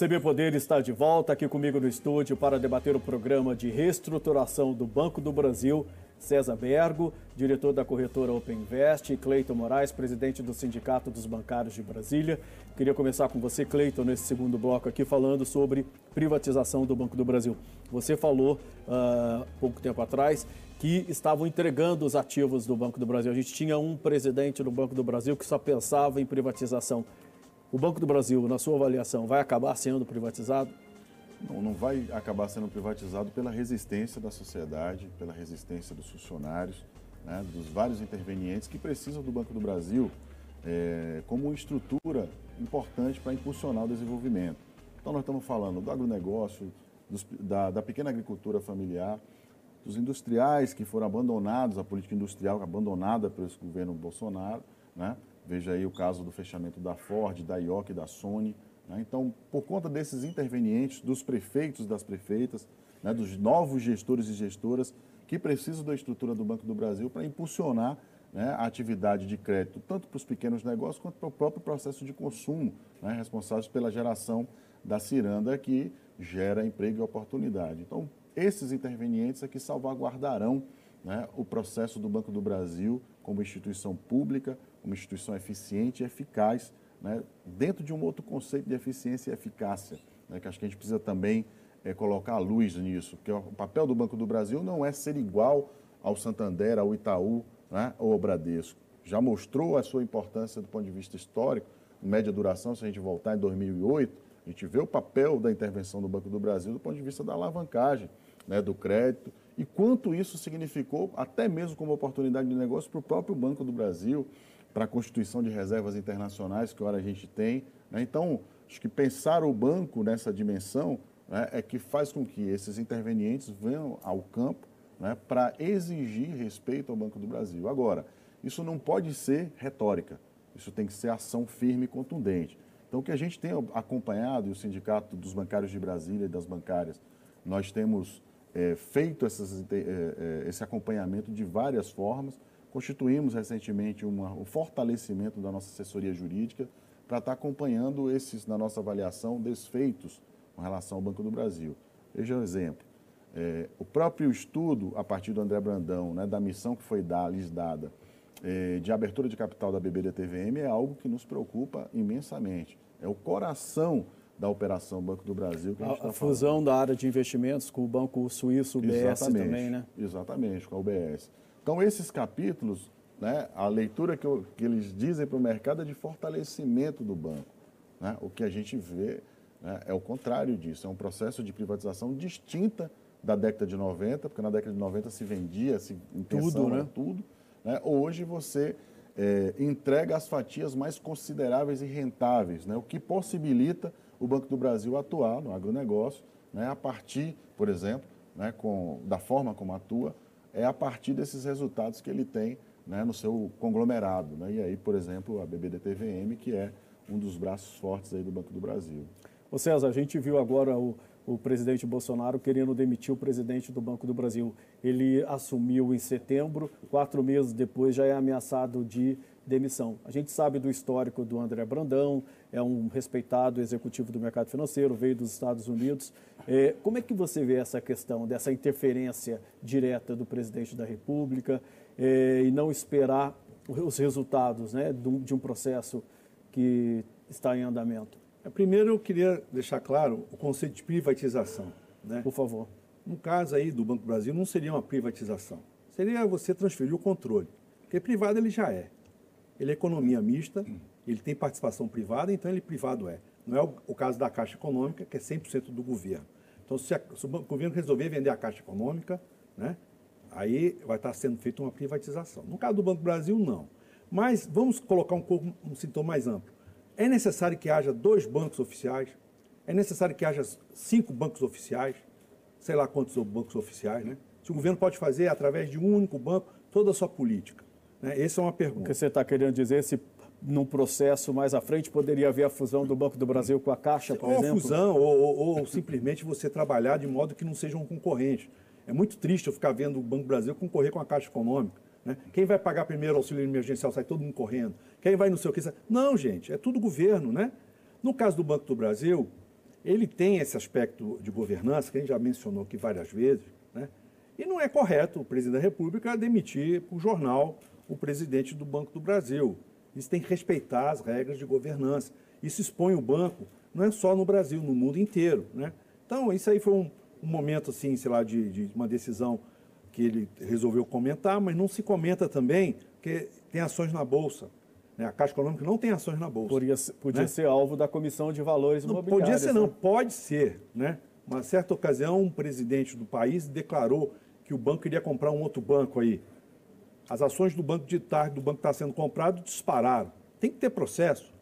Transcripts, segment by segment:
CB Poder está de volta aqui comigo no estúdio para debater o programa de reestruturação do Banco do Brasil. César Bergo, diretor da corretora Open Invest, e Cleiton Moraes, presidente do Sindicato dos Bancários de Brasília. Queria começar com você, Cleiton, nesse segundo bloco aqui, falando sobre privatização do Banco do Brasil. Você falou, uh, pouco tempo atrás, que estavam entregando os ativos do Banco do Brasil. A gente tinha um presidente do Banco do Brasil que só pensava em privatização. O Banco do Brasil, na sua avaliação, vai acabar sendo privatizado? Não, não vai acabar sendo privatizado pela resistência da sociedade, pela resistência dos funcionários, né, dos vários intervenientes que precisam do Banco do Brasil é, como uma estrutura importante para impulsionar o desenvolvimento. Então, nós estamos falando do agronegócio, dos, da, da pequena agricultura familiar, dos industriais que foram abandonados, a política industrial abandonada pelo governo Bolsonaro, né? Veja aí o caso do fechamento da Ford, da IOC da Sony. Né? Então, por conta desses intervenientes, dos prefeitos, das prefeitas, né? dos novos gestores e gestoras que precisam da estrutura do Banco do Brasil para impulsionar né, a atividade de crédito, tanto para os pequenos negócios quanto para o próprio processo de consumo, né, responsáveis pela geração da ciranda que gera emprego e oportunidade. Então, esses intervenientes é que salvaguardarão né, o processo do Banco do Brasil como instituição pública, uma instituição eficiente e eficaz, né, dentro de um outro conceito de eficiência e eficácia, né, que acho que a gente precisa também é, colocar a luz nisso, que o papel do Banco do Brasil não é ser igual ao Santander, ao Itaú né, ou ao Bradesco. Já mostrou a sua importância do ponto de vista histórico, média duração, se a gente voltar em 2008, a gente vê o papel da intervenção do Banco do Brasil do ponto de vista da alavancagem, né, do crédito, e quanto isso significou, até mesmo como oportunidade de negócio, para o próprio Banco do Brasil, para a constituição de reservas internacionais que agora a gente tem. Né? Então, acho que pensar o banco nessa dimensão né, é que faz com que esses intervenientes venham ao campo né, para exigir respeito ao Banco do Brasil. Agora, isso não pode ser retórica, isso tem que ser ação firme e contundente. Então, o que a gente tem acompanhado, e o Sindicato dos Bancários de Brasília e das bancárias, nós temos é, feito essas, é, esse acompanhamento de várias formas, Constituímos recentemente uma, um fortalecimento da nossa assessoria jurídica para estar acompanhando esses, na nossa avaliação, desfeitos com relação ao Banco do Brasil. Veja um exemplo. É, o próprio estudo, a partir do André Brandão, né, da missão que foi dar, lhes dada, é, de abertura de capital da BBDTVM, é algo que nos preocupa imensamente. É o coração da operação Banco do Brasil que a, a, tá a fusão da área de investimentos com o Banco Suíço, o BS exatamente, também, né? Exatamente, com a UBS. Então, esses capítulos, né, a leitura que, eu, que eles dizem para o mercado é de fortalecimento do banco. Né? O que a gente vê né, é o contrário disso, é um processo de privatização distinta da década de 90, porque na década de 90 se vendia, se tudo, né? tudo. Né? Hoje você é, entrega as fatias mais consideráveis e rentáveis, né? o que possibilita o Banco do Brasil atuar no agronegócio, né? a partir, por exemplo, né, com, da forma como atua, é a partir desses resultados que ele tem né, no seu conglomerado. Né? E aí, por exemplo, a BBDTVM, que é um dos braços fortes aí do Banco do Brasil. Ô César, a gente viu agora o, o presidente Bolsonaro querendo demitir o presidente do Banco do Brasil. Ele assumiu em setembro, quatro meses depois já é ameaçado de demissão. A gente sabe do histórico do André Brandão, é um respeitado executivo do mercado financeiro, veio dos Estados Unidos. É, como é que você vê essa questão dessa interferência direta do presidente da República é, e não esperar os resultados né, de um processo que está em andamento? É, primeiro, eu queria deixar claro o conceito de privatização. Né? Por favor. No caso aí do Banco Brasil, não seria uma privatização. Seria você transferir o controle. Porque privado ele já é ele é economia mista, ele tem participação privada, então ele privado é. Não é o, o caso da Caixa Econômica, que é 100% do governo. Então, se, a, se, o governo resolver vender a Caixa Econômica, né, aí vai estar sendo feita uma privatização. No caso do Banco do Brasil, não. Mas vamos colocar um, um sintoma mais amplo. É necessário que haja dois bancos oficiais, é necessário que haja cinco bancos oficiais, sei lá quantos bancos oficiais, né? Se o governo pode fazer, através de um único banco, toda a sua política. Né? Essa é uma pergunta. O que você está querendo dizer, se num processo mais à frente poderia haver a fusão do Banco do Brasil com a Caixa, por ou exemplo? Ou fusão, ou, ou, simplesmente você trabalhar de modo que não sejam concorrentes. É muito triste eu ficar vendo o Banco do Brasil concorrer com a Caixa Econômica. Né? Quem vai pagar primeiro o auxílio emergencial? Sai todo mundo correndo. Quem vai não sei o que? Não, gente, é tudo governo, né? No caso do Banco do Brasil, ele tem esse aspecto de governança, que a gente já mencionou aqui várias vezes, né? E não é correto o presidente da República demitir por jornal o presidente do Banco do Brasil. Isso tem que respeitar as regras de governança. Isso expõe o banco, não é só no Brasil, no mundo inteiro. Né? Então, isso aí foi um, um momento, assim, sei lá, de, de uma decisão que ele resolveu comentar, mas não se comenta também que tem ações na Bolsa. Né? A Caixa Econômica não tem ações na Bolsa. Podia, podia né? ser alvo da Comissão de Valores não, Imobiliários. Podia ser, não. Né? Pode ser. Né? Uma certa ocasião, um presidente do país declarou que o banco iria comprar um outro banco aí. As ações do banco de tarde, do banco que está sendo comprado, dispararam. Tem que ter processo.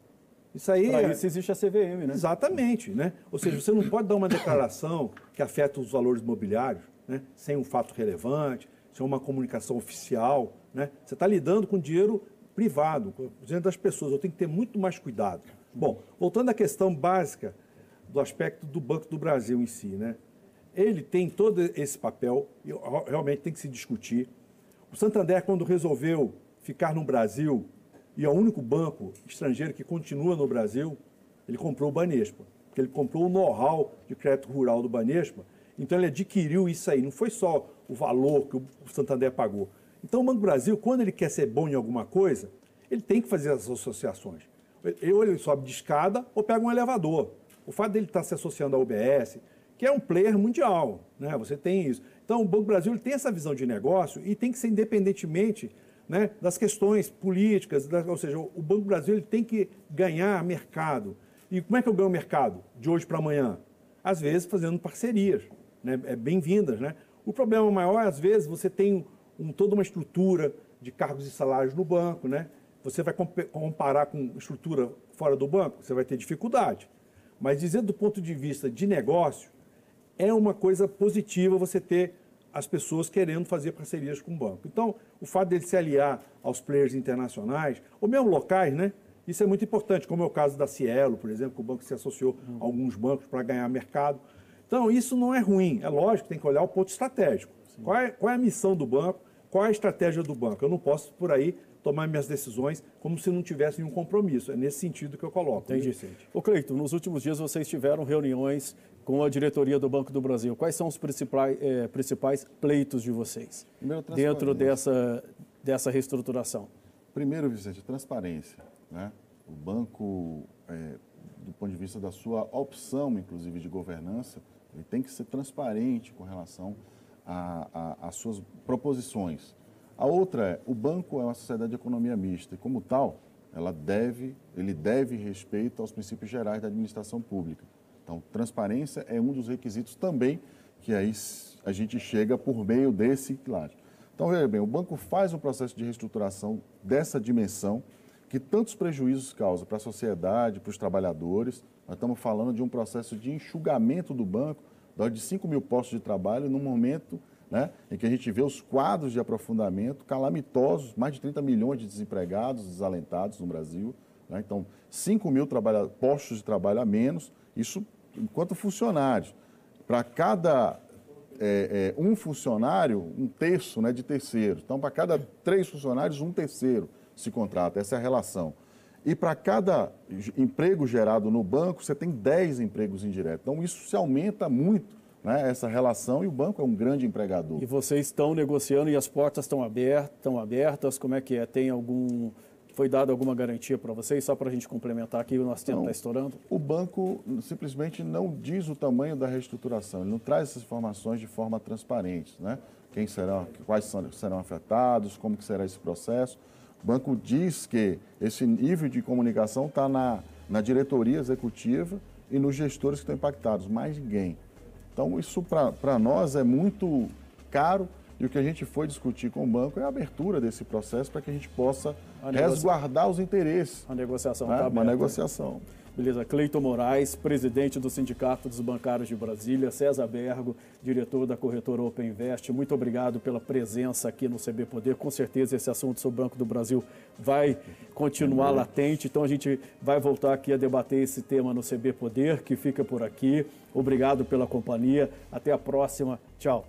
Isso aí. Para é... isso existe a CVM, né? Exatamente. Né? Ou seja, você não pode dar uma declaração que afeta os valores imobiliários né? sem um fato relevante, sem uma comunicação oficial. Né? Você está lidando com dinheiro privado, com o dinheiro das pessoas. Eu tenho que ter muito mais cuidado. Bom, voltando à questão básica do aspecto do Banco do Brasil em si, né? Ele tem todo esse papel, e realmente tem que se discutir. O Santander, quando resolveu ficar no Brasil, e é o único banco estrangeiro que continua no Brasil, ele comprou o Banespa, porque ele comprou o know-how de crédito rural do Banespa, então ele adquiriu isso aí, não foi só o valor que o Santander pagou, então, o Banco Brasil, quando ele quer ser bom em alguma coisa, ele tem que fazer as associações. Ou ele sobe de escada ou pega um elevador. O fato dele estar se associando à UBS, que é um player mundial, né? você tem isso. Então, o Banco do Brasil tem essa visão de negócio e tem que ser independentemente né, das questões políticas, da, ou seja, o Banco do Brasil tem que ganhar mercado. E como é que eu ganho mercado de hoje para amanhã? Às vezes fazendo parcerias, né, é bem-vindas. Né? O problema maior, às vezes, você tem um, toda uma estrutura de cargos e salários no banco, né? Você vai comparar com estrutura fora do banco, você vai ter dificuldade. Mas dizendo do ponto de vista de negócio, é uma coisa positiva você ter as pessoas querendo fazer parcerias com o banco. Então, o fato dele se aliar aos players internacionais, ou mesmo locais, né? Isso é muito importante, como é o caso da Cielo, por exemplo, que o banco se associou a alguns bancos para ganhar mercado. Então, isso não é ruim. É lógico, tem que olhar o ponto estratégico. Qual é, qual é a missão do banco? Qual é a estratégia do banco? Eu não posso, por aí, tomar minhas decisões como se não tivesse nenhum compromisso. É nesse sentido que eu coloco. Entendi. Ô, Cleito, nos últimos dias vocês tiveram reuniões com a diretoria do Banco do Brasil. Quais são os principais, é, principais pleitos de vocês dentro dessa, dessa reestruturação? Primeiro, Vicente, transparência. Né? O banco, é, do ponto de vista da sua opção, inclusive, de governança, ele tem que ser transparente com relação as suas proposições. A outra é, o banco é uma sociedade de economia mista e, como tal, ela deve, ele deve respeito aos princípios gerais da administração pública. Então, transparência é um dos requisitos também que aí a gente chega por meio desse pilar. Então, veja bem, o banco faz um processo de reestruturação dessa dimensão que tantos prejuízos causa para a sociedade, para os trabalhadores. Nós estamos falando de um processo de enxugamento do banco de 5 mil postos de trabalho no momento né, em que a gente vê os quadros de aprofundamento calamitosos, mais de 30 milhões de desempregados, desalentados no Brasil. Né? Então, 5 mil postos de trabalho a menos, isso enquanto funcionários. Para cada é, é, um funcionário, um terço né, de terceiro. Então, para cada três funcionários, um terceiro se contrata. Essa é a relação. E para cada emprego gerado no banco, você tem 10 empregos indiretos. Então, isso se aumenta muito, né, essa relação, e o banco é um grande empregador. E vocês estão negociando e as portas estão abertas, estão abertas? Como é que é? Tem algum. Foi dada alguma garantia para vocês? Só para a gente complementar aqui, o nosso tempo está estourando. O banco simplesmente não diz o tamanho da reestruturação, ele não traz essas informações de forma transparente. Né? Quem serão, quais serão afetados, como que será esse processo. O banco diz que esse nível de comunicação está na, na diretoria executiva e nos gestores que estão impactados, mais ninguém. Então, isso para nós é muito caro e o que a gente foi discutir com o banco é a abertura desse processo para que a gente possa resguardar os interesses. A negociação está né? Uma negociação. Beleza. Cleiton Moraes, presidente do Sindicato dos Bancários de Brasília, César Bergo, diretor da corretora Open Invest. Muito obrigado pela presença aqui no CB Poder. Com certeza esse assunto sobre o Banco do Brasil vai continuar latente, então a gente vai voltar aqui a debater esse tema no CB Poder, que fica por aqui. Obrigado pela companhia. Até a próxima. Tchau.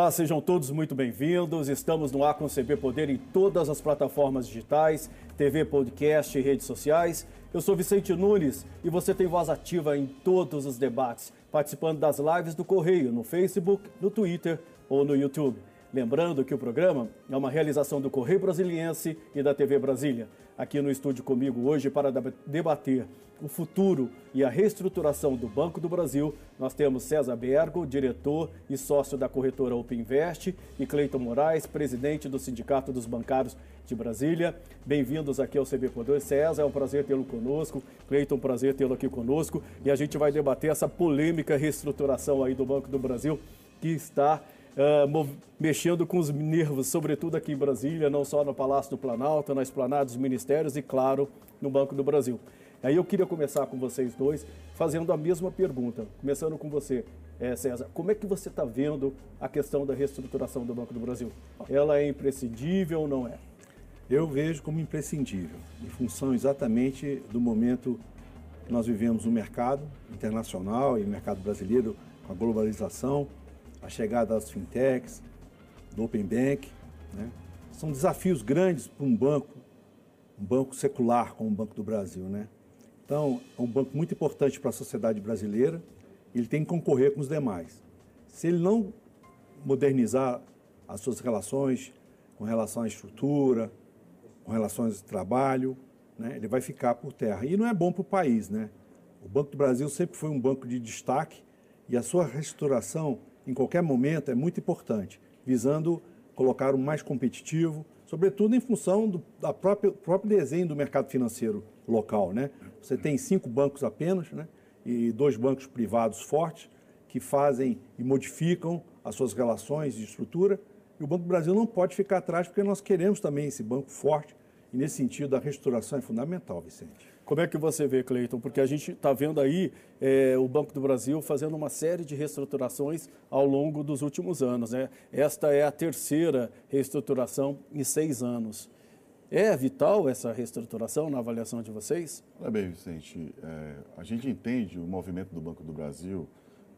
Olá, sejam todos muito bem-vindos. Estamos no ar com CB Poder em todas as plataformas digitais, TV, podcast e redes sociais. Eu sou Vicente Nunes e você tem voz ativa em todos os debates, participando das lives do Correio no Facebook, no Twitter ou no YouTube. Lembrando que o programa é uma realização do Correio Brasiliense e da TV Brasília. Aqui no estúdio comigo hoje para debater o futuro e a reestruturação do Banco do Brasil, nós temos César Bergo, diretor e sócio da corretora Openinvest, e Cleiton Moraes, presidente do Sindicato dos Bancários de Brasília. Bem-vindos aqui ao CB Poder. César, é um prazer tê-lo conosco. Cleiton, um prazer tê-lo aqui conosco. E a gente vai debater essa polêmica reestruturação aí do Banco do Brasil, que está Uh, mexendo com os nervos, sobretudo aqui em Brasília, não só no Palácio do Planalto, na esplanada dos ministérios e, claro, no Banco do Brasil. Aí eu queria começar com vocês dois, fazendo a mesma pergunta. Começando com você, é, César. Como é que você está vendo a questão da reestruturação do Banco do Brasil? Ela é imprescindível ou não é? Eu vejo como imprescindível, em função exatamente do momento que nós vivemos no mercado internacional e no mercado brasileiro, com a globalização, a chegada das fintechs, do Open Bank. Né? São desafios grandes para um banco, um banco secular como o Banco do Brasil. Né? Então, é um banco muito importante para a sociedade brasileira, ele tem que concorrer com os demais. Se ele não modernizar as suas relações com relação à estrutura, com relação ao trabalho, né, ele vai ficar por terra. E não é bom para o país. Né? O Banco do Brasil sempre foi um banco de destaque e a sua restauração, em qualquer momento, é muito importante, visando colocar o mais competitivo, sobretudo em função do da própria, próprio desenho do mercado financeiro local. Né? Você tem cinco bancos apenas né? e dois bancos privados fortes que fazem e modificam as suas relações de estrutura. E o Banco do Brasil não pode ficar atrás porque nós queremos também esse banco forte e nesse sentido a restauração é fundamental, Vicente. Como é que você vê, Cleiton? Porque a gente está vendo aí é, o Banco do Brasil fazendo uma série de reestruturações ao longo dos últimos anos. Né? Esta é a terceira reestruturação em seis anos. É vital essa reestruturação na avaliação de vocês? Olha bem, Vicente, é, a gente entende o movimento do Banco do Brasil.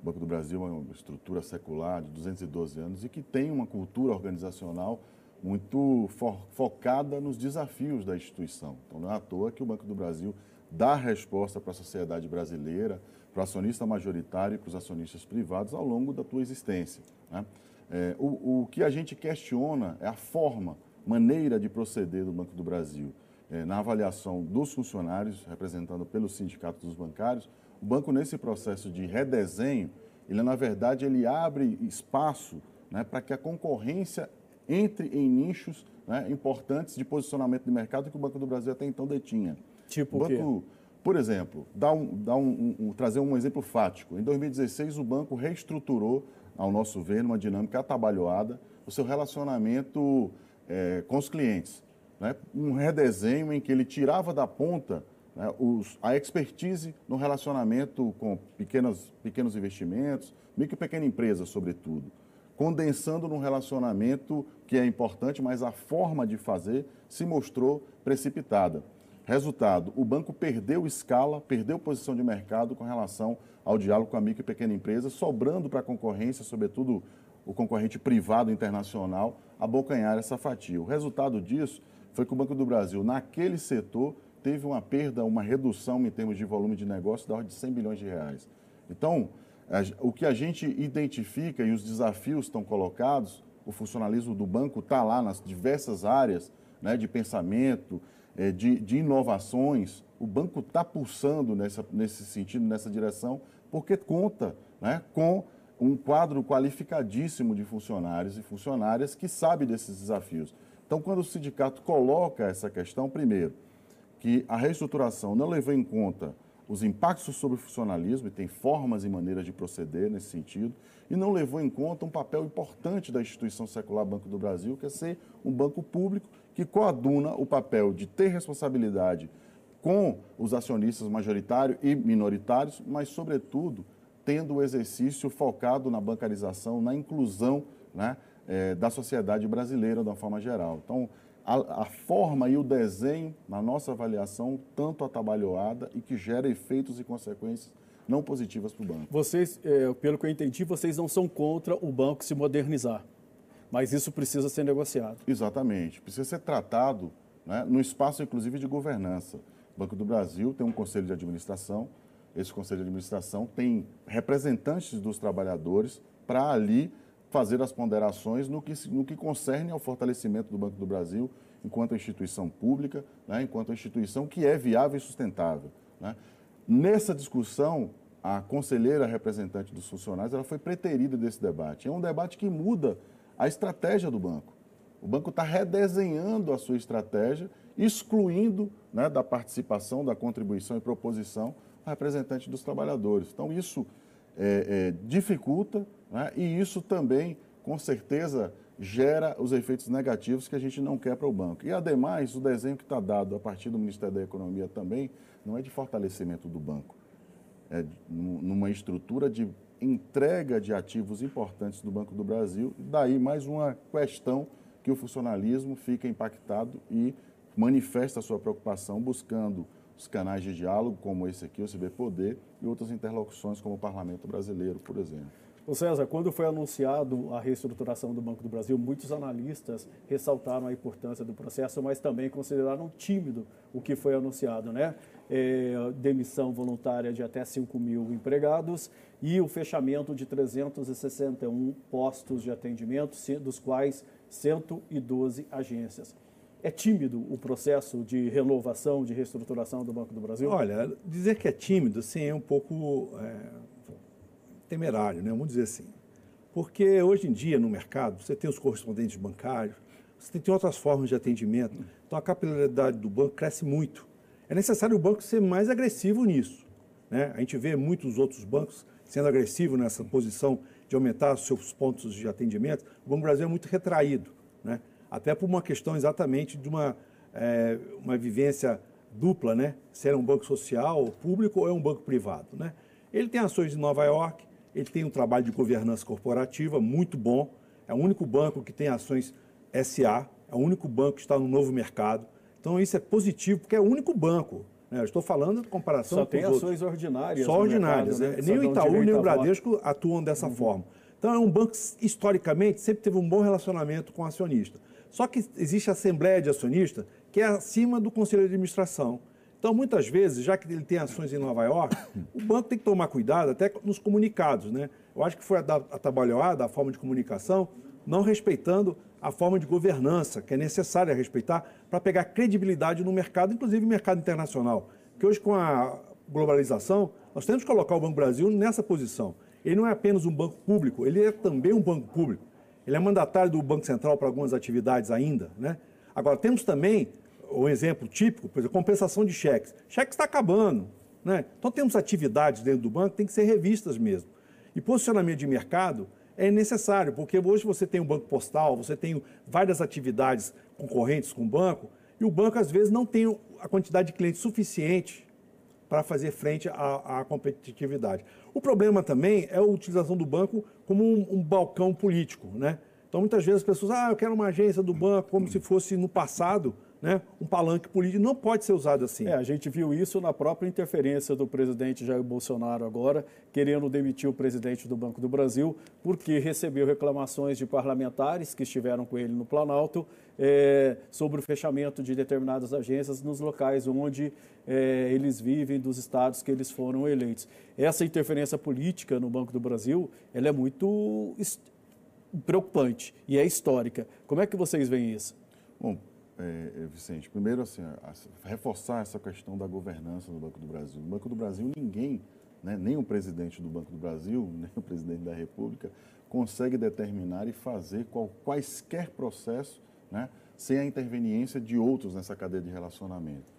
O Banco do Brasil é uma estrutura secular de 212 anos e que tem uma cultura organizacional muito fo focada nos desafios da instituição. Então, não é à toa que o Banco do Brasil dá resposta para a sociedade brasileira, para o acionista majoritário e para os acionistas privados ao longo da tua existência. Né? É, o, o que a gente questiona é a forma maneira de proceder do Banco do Brasil. É, na avaliação dos funcionários, representando pelo Sindicato dos Bancários, o banco, nesse processo de redesenho, ele, na verdade, ele abre espaço né, para que a concorrência entre em nichos né, importantes de posicionamento de mercado que o Banco do Brasil até então detinha. Tipo o banco, Por exemplo, dá um, dá um, um, trazer um exemplo fático. Em 2016, o banco reestruturou, ao nosso ver, numa dinâmica atabalhoada, o seu relacionamento é, com os clientes. Né? Um redesenho em que ele tirava da ponta né, os, a expertise no relacionamento com pequenas, pequenos investimentos, micro e pequena empresa, sobretudo. Condensando num relacionamento que é importante, mas a forma de fazer se mostrou precipitada. Resultado, o banco perdeu escala, perdeu posição de mercado com relação ao diálogo com a micro e pequena empresa, sobrando para a concorrência, sobretudo o concorrente privado internacional, abocanhar essa fatia. O resultado disso foi que o Banco do Brasil, naquele setor, teve uma perda, uma redução em termos de volume de negócio da ordem de 100 bilhões de reais. Então, o que a gente identifica e os desafios estão colocados, o funcionalismo do banco está lá nas diversas áreas né, de pensamento, eh, de, de inovações. O banco está pulsando nessa, nesse sentido, nessa direção, porque conta né, com um quadro qualificadíssimo de funcionários e funcionárias que sabe desses desafios. Então, quando o sindicato coloca essa questão, primeiro, que a reestruturação não levou em conta os impactos sobre o funcionalismo, e tem formas e maneiras de proceder nesse sentido, e não levou em conta um papel importante da instituição secular Banco do Brasil, que é ser um banco público que coaduna o papel de ter responsabilidade com os acionistas majoritários e minoritários, mas, sobretudo, tendo o exercício focado na bancarização, na inclusão né, é, da sociedade brasileira de uma forma geral. Então, a, a, forma e o desenho, na nossa avaliação, tanto atabalhoada e que gera efeitos e consequências não positivas para o banco. Vocês, é, pelo que eu entendi, vocês não são contra o banco se modernizar, mas isso precisa ser negociado. Exatamente, precisa ser tratado né, no espaço, inclusive, de governança. O Banco do Brasil tem um conselho de administração, esse conselho de administração tem representantes dos trabalhadores para ali fazer as ponderações no que, no que concerne ao fortalecimento do Banco do Brasil enquanto instituição pública, né, enquanto instituição que é viável e sustentável. Né. Nessa discussão, a conselheira representante dos funcionários ela foi preterida desse debate. É um debate que muda a estratégia do banco. O banco está redesenhando a sua estratégia, excluindo né, da participação, da contribuição e proposição a representante dos trabalhadores. Então, isso é, é, dificulta né, e isso também, com certeza, gera os efeitos negativos que a gente não quer para o banco. E, ademais, o desenho que está dado a partir do Ministério da Economia também não é de fortalecimento do banco, é numa estrutura de entrega de ativos importantes do Banco do Brasil. Daí mais uma questão que o funcionalismo fica impactado e manifesta a sua preocupação buscando os canais de diálogo, como esse aqui, o CB Poder, e outras interlocuções, como o Parlamento Brasileiro, por exemplo. Ô César, quando foi anunciado a reestruturação do Banco do Brasil, muitos analistas ressaltaram a importância do processo, mas também consideraram tímido o que foi anunciado, né? É, demissão voluntária de até 5 mil empregados e o fechamento de 361 postos de atendimento, dos quais 112 agências. É tímido o processo de renovação, de reestruturação do Banco do Brasil? Olha, dizer que é tímido, sim, é um pouco é, temerário, né? vamos dizer assim. Porque hoje em dia, no mercado, você tem os correspondentes bancários, você tem outras formas de atendimento, então a capilaridade do banco cresce muito. É necessário o banco ser mais agressivo nisso. Né? A gente vê muitos outros bancos sendo agressivos nessa posição de aumentar seus pontos de atendimento. O Banco do Brasil é muito retraído. Né? Até por uma questão exatamente de uma, é, uma vivência dupla, né? Se é um banco social, público ou é um banco privado, né? Ele tem ações em Nova York, ele tem um trabalho de governança corporativa muito bom, é o único banco que tem ações SA, é o único banco que está no novo mercado. Então isso é positivo, porque é o único banco. Né? Eu estou falando em comparação Só com tem ações outros. ordinárias. Só ordinárias. Mercado, né? Nem o Itaú, nem o Bradesco atuam dessa uhum. forma. Então é um banco, historicamente, sempre teve um bom relacionamento com o acionista. Só que existe a Assembleia de Acionistas, que é acima do Conselho de Administração. Então, muitas vezes, já que ele tem ações em Nova York, o banco tem que tomar cuidado até nos comunicados. Né? Eu acho que foi atabalhoada a forma de comunicação, não respeitando a forma de governança, que é necessária respeitar para pegar credibilidade no mercado, inclusive no mercado internacional. Que hoje, com a globalização, nós temos que colocar o Banco Brasil nessa posição. Ele não é apenas um banco público, ele é também um banco público. Ele é mandatário do Banco Central para algumas atividades ainda. Né? Agora, temos também um exemplo típico, por exemplo, compensação de cheques. Cheque está acabando. Né? Então, temos atividades dentro do banco que têm que ser revistas mesmo. E posicionamento de mercado é necessário, porque hoje você tem o um banco postal, você tem várias atividades concorrentes com o banco, e o banco, às vezes, não tem a quantidade de clientes suficiente para fazer frente à, à, competitividade. O problema também é a utilização do banco como um, um, balcão político. Né? Então, muitas vezes as pessoas, ah, eu quero uma agência do banco como se fosse no passado, né, um palanque político não pode ser usado assim. É, a gente viu isso na própria interferência do presidente Jair Bolsonaro agora, querendo demitir o presidente do Banco do Brasil, porque recebeu reclamações de parlamentares que estiveram com ele no Planalto é, sobre o fechamento de determinadas agências nos locais onde é, eles vivem, dos estados que eles foram eleitos. Essa interferência política no Banco do Brasil, ela é muito preocupante e é histórica. Como é que vocês veem isso? Bom, é, é, Vicente, primeiro, assim, reforçar essa questão da governança do Banco do Brasil. No Banco do Brasil, ninguém, né, nem o presidente do Banco do Brasil, nem o presidente da República, consegue determinar e fazer qual, quaisquer processos né, sem a interveniência de outros nessa cadeia de relacionamento.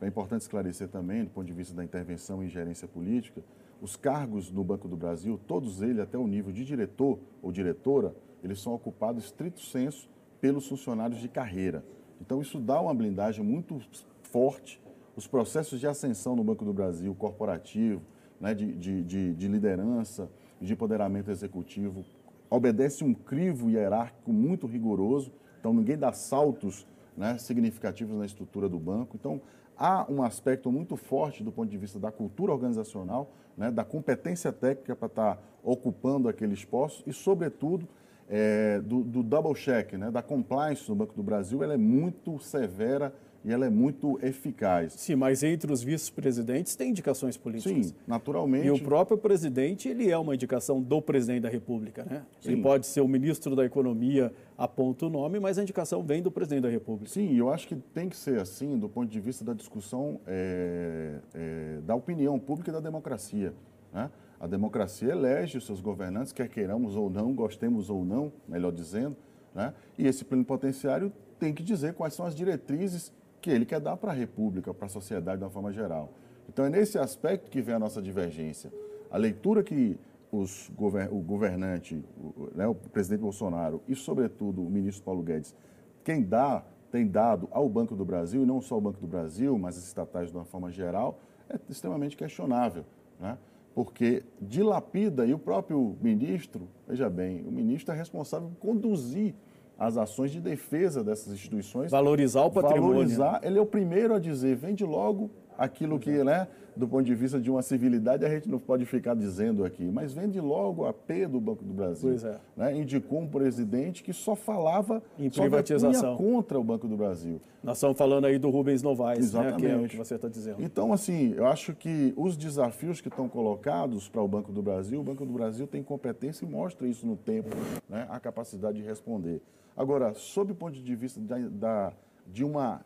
É importante esclarecer também, do ponto de vista da intervenção e gerência política, os cargos no Banco do Brasil, todos eles, até o nível de diretor ou diretora, eles são ocupados estrito senso pelos funcionários de carreira. Então, isso dá uma blindagem muito forte. Os processos de ascensão no Banco do Brasil, corporativo, né, de, de, de, de liderança, de empoderamento executivo, obedece um crivo hierárquico muito rigoroso. Então, ninguém dá saltos né, significativos na estrutura do banco. Então, há um aspecto muito forte do ponto de vista da cultura organizacional né, da competência técnica para estar ocupando aqueles postos e, sobretudo, é, do, do, double check, né, da compliance no Banco do Brasil, ela é muito severa e ela é muito eficaz. Sim, mas entre os vice-presidentes tem indicações políticas. Sim, naturalmente. E o próprio presidente, ele é uma indicação do presidente da República, né? Sim. Ele pode ser o ministro da Economia, aponta o nome, mas a indicação vem do presidente da República. Sim, eu acho que tem que ser assim do ponto de vista da discussão é, é, da opinião pública e da democracia, né? A democracia elege os seus governantes, quer queiramos ou não, gostemos ou não, melhor dizendo, né? e esse plenipotenciário tem que dizer quais são as diretrizes que ele quer dar para a República, para a sociedade de uma forma geral. Então é nesse aspecto que vem a nossa divergência. A leitura que os govern o governante, o, né, o presidente Bolsonaro e, sobretudo, o ministro Paulo Guedes, quem dá, tem dado ao Banco do Brasil, e não só ao Banco do Brasil, mas as estatais de uma forma geral, é extremamente questionável. Né? porque dilapida, e o próprio ministro, veja bem, o ministro é responsável por conduzir as ações de defesa dessas instituições. Valorizar o patrimônio. Valorizar, ele é o primeiro a dizer, vende logo aquilo que, né, do ponto de vista de uma civilidade, a gente não pode ficar dizendo aqui, mas vende logo a P do Banco do Brasil. Pois é. Né, indicou um presidente que só falava em privatização contra o Banco do Brasil. Nós estamos falando aí do Rubens Novaes, Exatamente. Né, que é o que você está dizendo. Então, assim, eu acho que os desafios que estão colocados para o Banco do Brasil, o Banco do Brasil tem competência e mostra isso no tempo, né, a capacidade de responder. Agora, sob o ponto de vista da, da de uma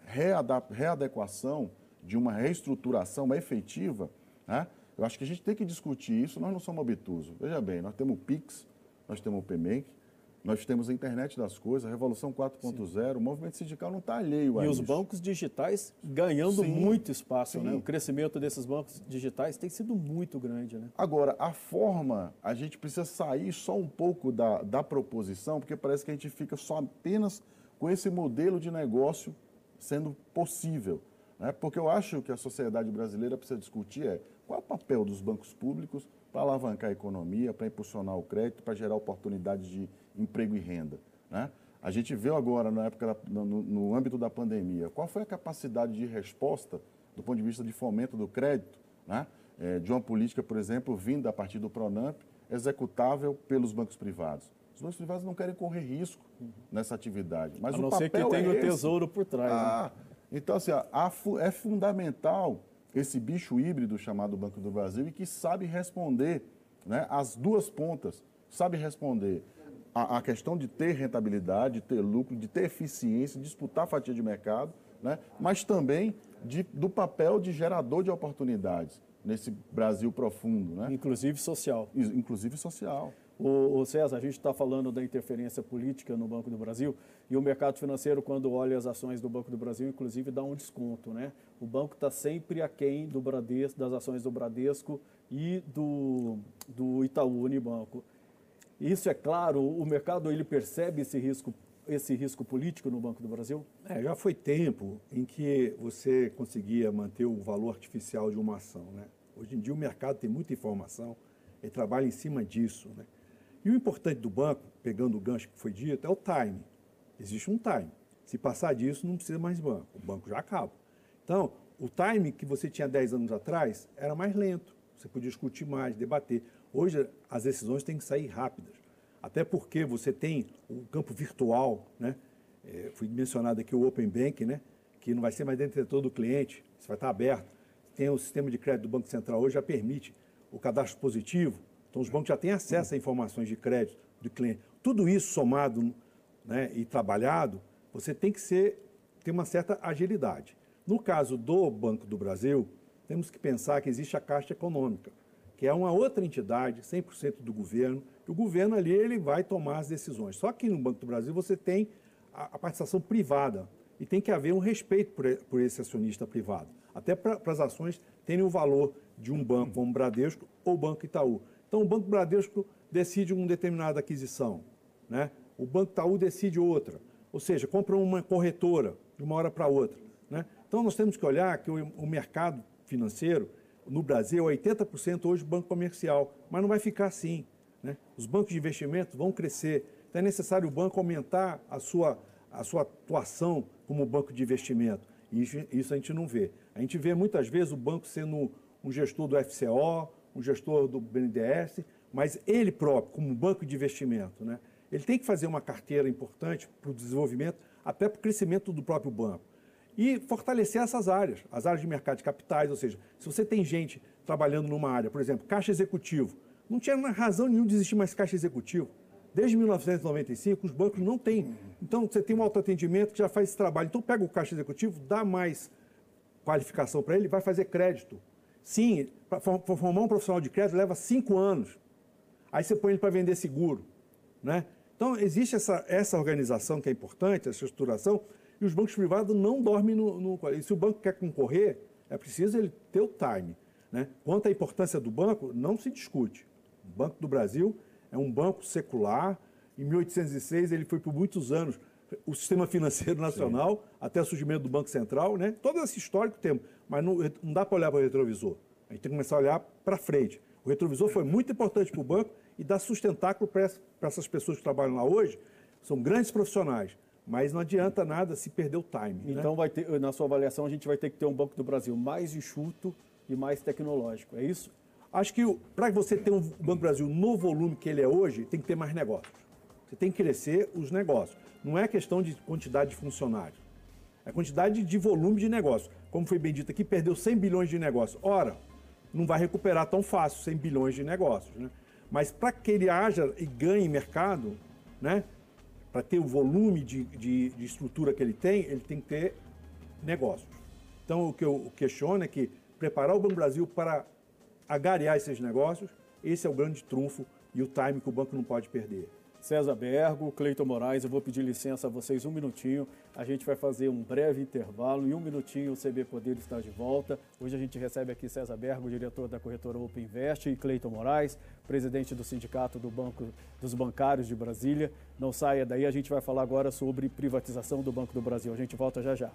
readequação de uma reestruturação efetiva, né? eu acho que a gente tem que discutir isso, nós não somos obtusos. Veja bem, nós temos o PIX, nós temos o PMEC, nós temos a internet das coisas, a Revolução 4.0, o movimento sindical não está alheio a e isso. E os bancos digitais ganhando sim, muito espaço, né? O crescimento desses bancos digitais tem sido muito grande, né? Agora, a forma, a gente precisa sair só um pouco da, da proposição, porque parece que a gente fica só apenas com esse modelo de negócio sendo possível. Né? Porque eu acho que a sociedade brasileira precisa discutir é qual é o papel dos bancos públicos para alavancar a economia, para impulsionar o crédito, para gerar oportunidades de emprego e renda. Né? A gente viu agora, na época da, no, no, âmbito da pandemia, qual foi a capacidade de resposta do ponto de vista de fomento do crédito, né? É, de uma política, por exemplo, vinda a partir do Pronamp, executável pelos bancos privados. Os bancos privados não querem correr risco nessa atividade. Mas a não o papel ser que tenha é o tesouro por trás. Né? Ah, né? Então, assim, é fundamental esse bicho híbrido chamado Banco do Brasil e que sabe responder né, as duas pontas. Sabe responder a, a, questão de ter rentabilidade, de ter lucro, de ter eficiência, disputar fatia de mercado, né, mas também de, do papel de gerador de oportunidades nesse Brasil profundo. Né? Inclusive social. Inclusive social. O, César, a gente está falando da interferência política no Banco do Brasil e o mercado financeiro, quando olha as ações do Banco do Brasil, inclusive dá um desconto, né? O banco está sempre aquém do Bradesco, das ações do Bradesco e do, do Itaú Unibanco. Isso é claro, o mercado ele percebe esse risco, esse risco político no Banco do Brasil? É, já foi tempo em que você conseguia manter o valor artificial de uma ação, né? Hoje em dia o mercado tem muita informação, ele trabalha em cima disso, né? E o importante do banco, pegando o gancho que foi dito, é o time. Existe um time. Se passar disso, não precisa mais banco. O banco já acaba. Então, o time que você tinha 10 anos atrás era mais lento. Você podia discutir mais, debater. Hoje, as decisões têm que sair rápidas. Até porque você tem o campo virtual, né? É, foi mencionado aqui o Open Bank, né? que não vai ser mais dentro do cliente, isso vai estar aberto. Tem o sistema de crédito do Banco Central hoje, já permite o cadastro positivo, então, os bancos já têm acesso a informações de crédito do cliente. Tudo isso somado né, e trabalhado, você tem que ser, ter uma certa agilidade. No caso do Banco do Brasil, temos que pensar que existe a Caixa Econômica, que é uma outra entidade, 100% do governo, o governo ali ele vai tomar as decisões. Só que no Banco do Brasil você tem a, a participação privada e tem que haver um respeito por, por esse acionista privado, até para as ações terem o valor de um banco como Bradesco ou Banco Itaú. Então, o Banco Bradesco decide uma determinada aquisição, né? o Banco Itaú decide outra. Ou seja, compra uma corretora de uma hora para outra. Né? Então, nós temos que olhar que o, o mercado financeiro no Brasil é 80% hoje banco comercial, mas não vai ficar assim. Né? Os bancos de investimento vão crescer. Então, é necessário o banco aumentar a sua, a sua atuação como banco de investimento. E isso, isso a gente não vê. A gente vê muitas vezes o banco sendo um gestor do FCO, um gestor do BNDES, mas ele próprio, como banco de investimento, né, ele tem que fazer uma carteira importante para o desenvolvimento, até para o crescimento do próprio banco. E fortalecer essas áreas, as áreas de mercado de capitais, ou seja, se você tem gente trabalhando numa área, por exemplo, caixa executivo, não tinha razão nenhuma de existir mais caixa executivo. Desde 1995, os bancos não têm. Então, você tem um autoatendimento que já faz esse trabalho. Então, pega o caixa executivo, dá mais qualificação para ele, vai fazer crédito. Sim, para formar um profissional de crédito leva cinco anos. Aí você põe ele para vender seguro. Né? Então, existe essa, essa organização que é importante, essa estruturação, e os bancos privados não dormem no, no. E se o banco quer concorrer, é preciso ele ter o time. Né? Quanto à importância do banco, não se discute. O Banco do Brasil é um banco secular. Em 1806, ele foi por muitos anos o sistema financeiro nacional, Sim. até o surgimento do Banco Central. Né? Todo esse histórico temos, mas não, não dá para olhar para o retrovisor. A gente tem que começar a olhar para frente. O retrovisor foi muito importante para o banco e dá sustentáculo para essas pessoas que trabalham lá hoje. São grandes profissionais, mas não adianta nada se perder o time. Né? Então, né? vai ter, na sua avaliação, a gente vai ter que ter um Banco do Brasil mais enxuto e mais tecnológico, é isso? Acho que para você ter um Banco do Brasil no volume que ele é hoje, tem que ter mais negócios. Você tem que crescer os negócios. Não é questão de quantidade de funcionários. É quantidade de volume de negócio. Como foi bem dito aqui, perdeu 100 bilhões de negócios. Ora, não vai recuperar tão fácil 100 bilhões de negócios. Né? Mas para que ele haja e ganhe mercado, né? Para ter o volume de, de, de, estrutura que ele tem, ele tem que ter negócios. Então, o que eu questiono é que preparar o Banco Brasil para agariar esses negócios, esse é o grande trunfo e o time que o banco não pode perder. César Bergo, Cleiton Moraes, eu vou pedir licença a vocês um minutinho. A gente vai fazer um breve intervalo. Em um minutinho o CB Poder está de volta. Hoje a gente recebe aqui César Bergo, diretor da corretora Open Invest, e Cleiton Moraes, presidente do Sindicato do Banco dos Bancários de Brasília. Não saia daí, a gente vai falar agora sobre privatização do Banco do Brasil. A gente volta já já.